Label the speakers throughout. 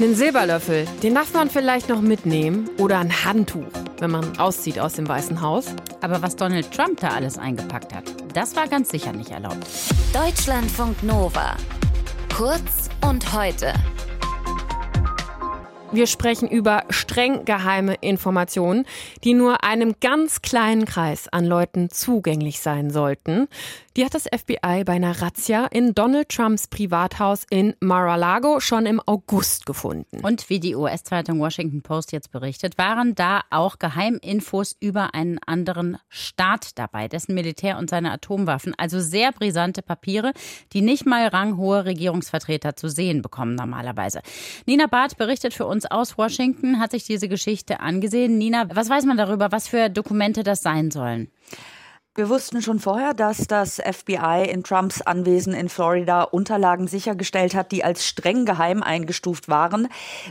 Speaker 1: Einen Silberlöffel, den darf man vielleicht noch mitnehmen. Oder ein Handtuch, wenn man auszieht aus dem Weißen Haus.
Speaker 2: Aber was Donald Trump da alles eingepackt hat, das war ganz sicher nicht erlaubt.
Speaker 3: Deutschlandfunk Nova. Kurz und heute.
Speaker 1: Wir sprechen über streng geheime Informationen, die nur einem ganz kleinen Kreis an Leuten zugänglich sein sollten. Die hat das FBI bei einer Razzia in Donald Trumps Privathaus in Mar-a-Lago schon im August gefunden.
Speaker 2: Und wie die US-Zeitung Washington Post jetzt berichtet, waren da auch Geheiminfos über einen anderen Staat dabei, dessen Militär und seine Atomwaffen. Also sehr brisante Papiere, die nicht mal ranghohe Regierungsvertreter zu sehen bekommen normalerweise. Nina Barth berichtet für uns aus Washington, hat sich diese Geschichte angesehen. Nina, was weiß man darüber, was für Dokumente das sein sollen?
Speaker 4: Wir wussten schon vorher, dass das FBI in Trumps Anwesen in Florida Unterlagen sichergestellt hat, die als streng geheim eingestuft waren.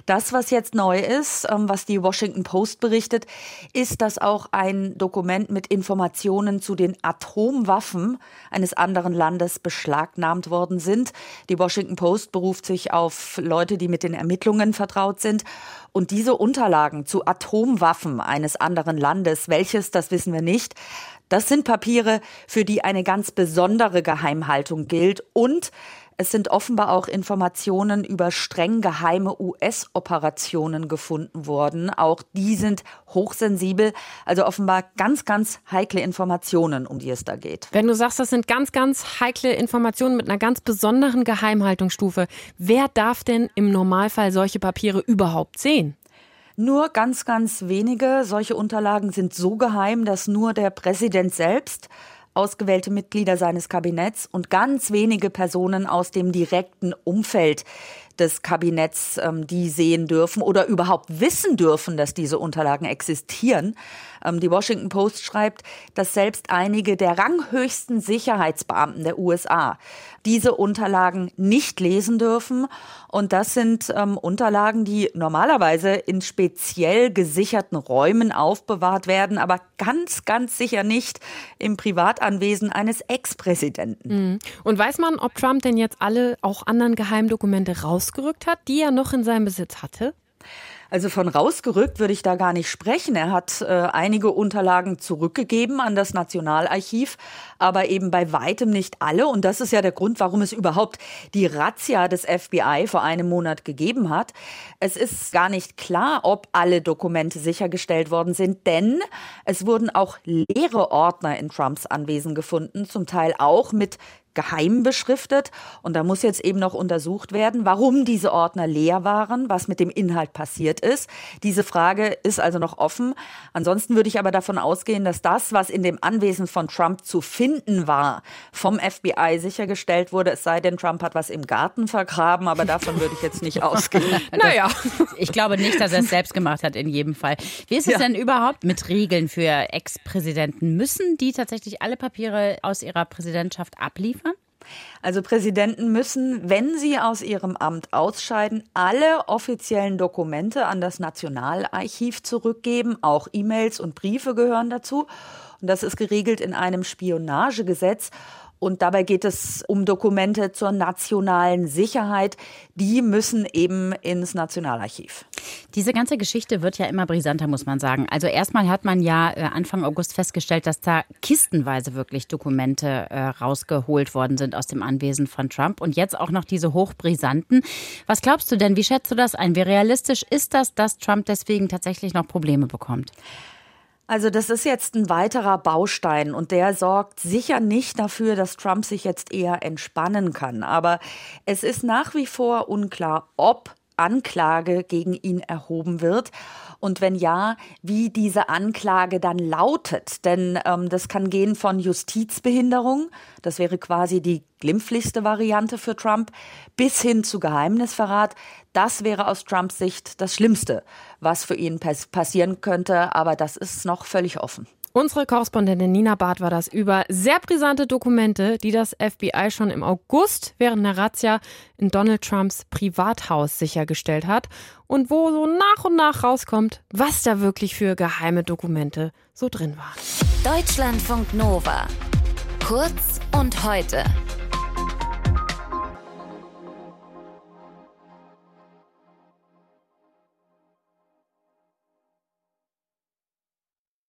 Speaker 4: Das, was jetzt neu ist, ähm, was die Washington Post berichtet, ist, dass auch ein Dokument mit Informationen zu den Atomwaffen eines anderen Landes beschlagnahmt worden sind. Die Washington Post beruft sich auf Leute, die mit den Ermittlungen vertraut sind. Und diese Unterlagen zu Atomwaffen eines anderen Landes, welches, das wissen wir nicht, das sind Papiere, für die eine ganz besondere Geheimhaltung gilt und es sind offenbar auch Informationen über streng geheime US-Operationen gefunden worden. Auch die sind hochsensibel, also offenbar ganz, ganz heikle Informationen, um die es da geht.
Speaker 1: Wenn du sagst, das sind ganz, ganz heikle Informationen mit einer ganz besonderen Geheimhaltungsstufe, wer darf denn im Normalfall solche Papiere überhaupt sehen?
Speaker 4: Nur ganz, ganz wenige. Solche Unterlagen sind so geheim, dass nur der Präsident selbst ausgewählte Mitglieder seines Kabinetts und ganz wenige Personen aus dem direkten Umfeld des Kabinetts ähm, die sehen dürfen oder überhaupt wissen dürfen, dass diese Unterlagen existieren. Ähm, die Washington Post schreibt, dass selbst einige der ranghöchsten Sicherheitsbeamten der USA diese Unterlagen nicht lesen dürfen. Und das sind ähm, Unterlagen, die normalerweise in speziell gesicherten Räumen aufbewahrt werden, aber ganz, ganz sicher nicht im Privatanwesen eines Ex-Präsidenten.
Speaker 1: Mhm. Und weiß man, ob Trump denn jetzt alle auch anderen Geheimdokumente rausgerückt hat, die er noch in seinem Besitz hatte?
Speaker 4: Also von rausgerückt würde ich da gar nicht sprechen. Er hat äh, einige Unterlagen zurückgegeben an das Nationalarchiv, aber eben bei weitem nicht alle. Und das ist ja der Grund, warum es überhaupt die Razzia des FBI vor einem Monat gegeben hat. Es ist gar nicht klar, ob alle Dokumente sichergestellt worden sind, denn es wurden auch leere Ordner in Trumps Anwesen gefunden, zum Teil auch mit geheim beschriftet. Und da muss jetzt eben noch untersucht werden, warum diese Ordner leer waren, was mit dem Inhalt passiert ist. Diese Frage ist also noch offen. Ansonsten würde ich aber davon ausgehen, dass das, was in dem Anwesen von Trump zu finden war, vom FBI sichergestellt wurde. Es sei denn, Trump hat was im Garten vergraben, aber davon würde ich jetzt nicht ausgehen.
Speaker 2: naja, ich glaube nicht, dass er es selbst gemacht hat in jedem Fall. Wie ist es ja. denn überhaupt mit Regeln für Ex-Präsidenten? Müssen die tatsächlich alle Papiere aus ihrer Präsidentschaft abliefern?
Speaker 4: Also Präsidenten müssen, wenn sie aus ihrem Amt ausscheiden, alle offiziellen Dokumente an das Nationalarchiv zurückgeben. Auch E-Mails und Briefe gehören dazu. Und das ist geregelt in einem Spionagegesetz. Und dabei geht es um Dokumente zur nationalen Sicherheit. Die müssen eben ins Nationalarchiv.
Speaker 2: Diese ganze Geschichte wird ja immer brisanter, muss man sagen. Also erstmal hat man ja äh, Anfang August festgestellt, dass da kistenweise wirklich Dokumente äh, rausgeholt worden sind aus dem Anwesen von Trump. Und jetzt auch noch diese hochbrisanten. Was glaubst du denn? Wie schätzt du das ein? Wie realistisch ist das, dass Trump deswegen tatsächlich noch Probleme bekommt?
Speaker 4: Also das ist jetzt ein weiterer Baustein und der sorgt sicher nicht dafür, dass Trump sich jetzt eher entspannen kann. Aber es ist nach wie vor unklar, ob Anklage gegen ihn erhoben wird. Und wenn ja, wie diese Anklage dann lautet. Denn ähm, das kann gehen von Justizbehinderung, das wäre quasi die glimpflichste Variante für Trump, bis hin zu Geheimnisverrat. Das wäre aus Trumps Sicht das Schlimmste, was für ihn passieren könnte. Aber das ist noch völlig offen.
Speaker 1: Unsere Korrespondentin Nina Barth war das über sehr brisante Dokumente, die das FBI schon im August während der Razzia in Donald Trumps Privathaus sichergestellt hat und wo so nach und nach rauskommt, was da wirklich für geheime Dokumente so drin waren.
Speaker 3: Deutschlandfunk Nova. Kurz und heute.